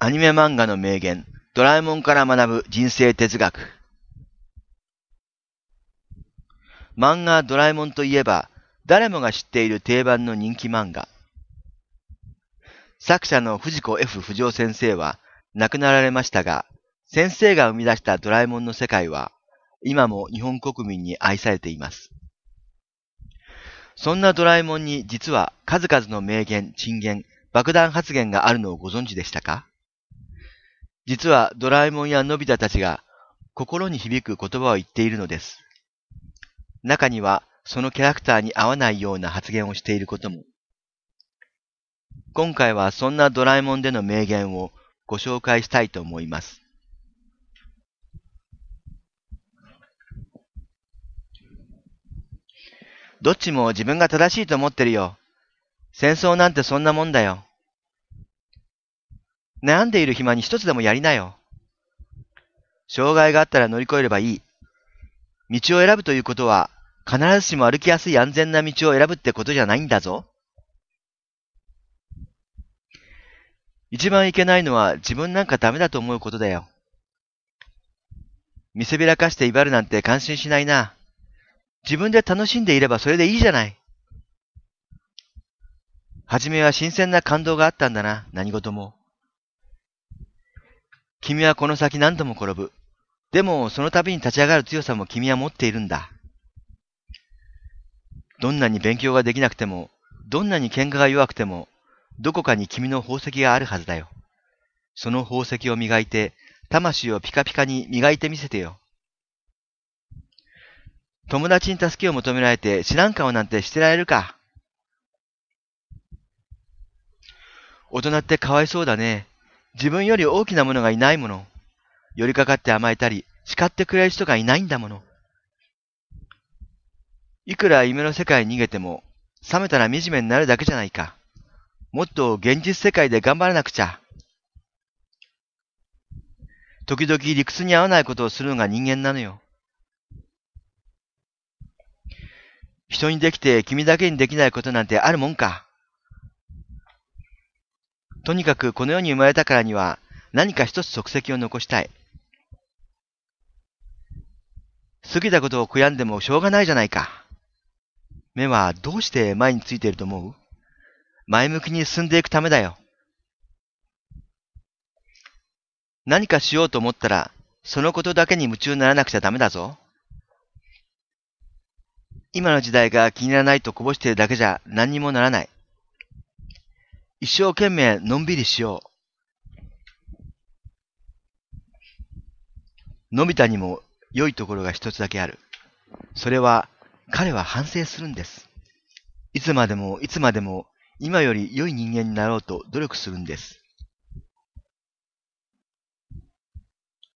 アニメ漫画の名言、ドラえもんから学ぶ人生哲学。漫画ドラえもんといえば、誰もが知っている定番の人気漫画。作者の藤子 F 不二雄先生は亡くなられましたが、先生が生み出したドラえもんの世界は、今も日本国民に愛されています。そんなドラえもんに実は数々の名言、珍言、爆弾発言があるのをご存知でしたか？実はドラえもんやのび太たちが心に響く言葉を言っているのです。中にはそのキャラクターに合わないような発言をしていることも。今回はそんなドラえもんでの名言をご紹介したいと思います。どっちも自分が正しいと思ってるよ。戦争なんてそんなもんだよ。悩んでいる暇に一つでもやりなよ。障害があったら乗り越えればいい。道を選ぶということは、必ずしも歩きやすい安全な道を選ぶってことじゃないんだぞ。一番いけないのは自分なんかダメだと思うことだよ。見せびらかして威張るなんて感心しないな。自分で楽しんでいればそれでいいじゃない。はじめは新鮮な感動があったんだな、何事も。君はこの先何度も転ぶ。でも、その度に立ち上がる強さも君は持っているんだ。どんなに勉強ができなくても、どんなに喧嘩が弱くても、どこかに君の宝石があるはずだよ。その宝石を磨いて、魂をピカピカに磨いてみせてよ。友達に助けを求められて知らん顔なんてしてられるか。大人ってかわいそうだね。自分より大きなものがいないもの。寄りかかって甘えたり、叱ってくれる人がいないんだもの。いくら夢の世界に逃げても、冷めたら惨めになるだけじゃないか。もっと現実世界で頑張らなくちゃ。時々理屈に合わないことをするのが人間なのよ。人にできて君だけにできないことなんてあるもんか。とにかくこの世に生まれたからには何か一つ足跡を残したい。過ぎたことを悔やんでもしょうがないじゃないか。目はどうして前についていると思う？前向きに進んでいくためだよ。何かしようと思ったら、そのことだけに夢中にならなくちゃダメだぞ。今の時代が気に入らないとこぼしているだけじゃ何にもならない。一生懸命のんびりしよう。のび太にも良いところが一つだけある。それは彼は反省するんです。いつまでもいつまでも今より良い人間になろうと努力するんです。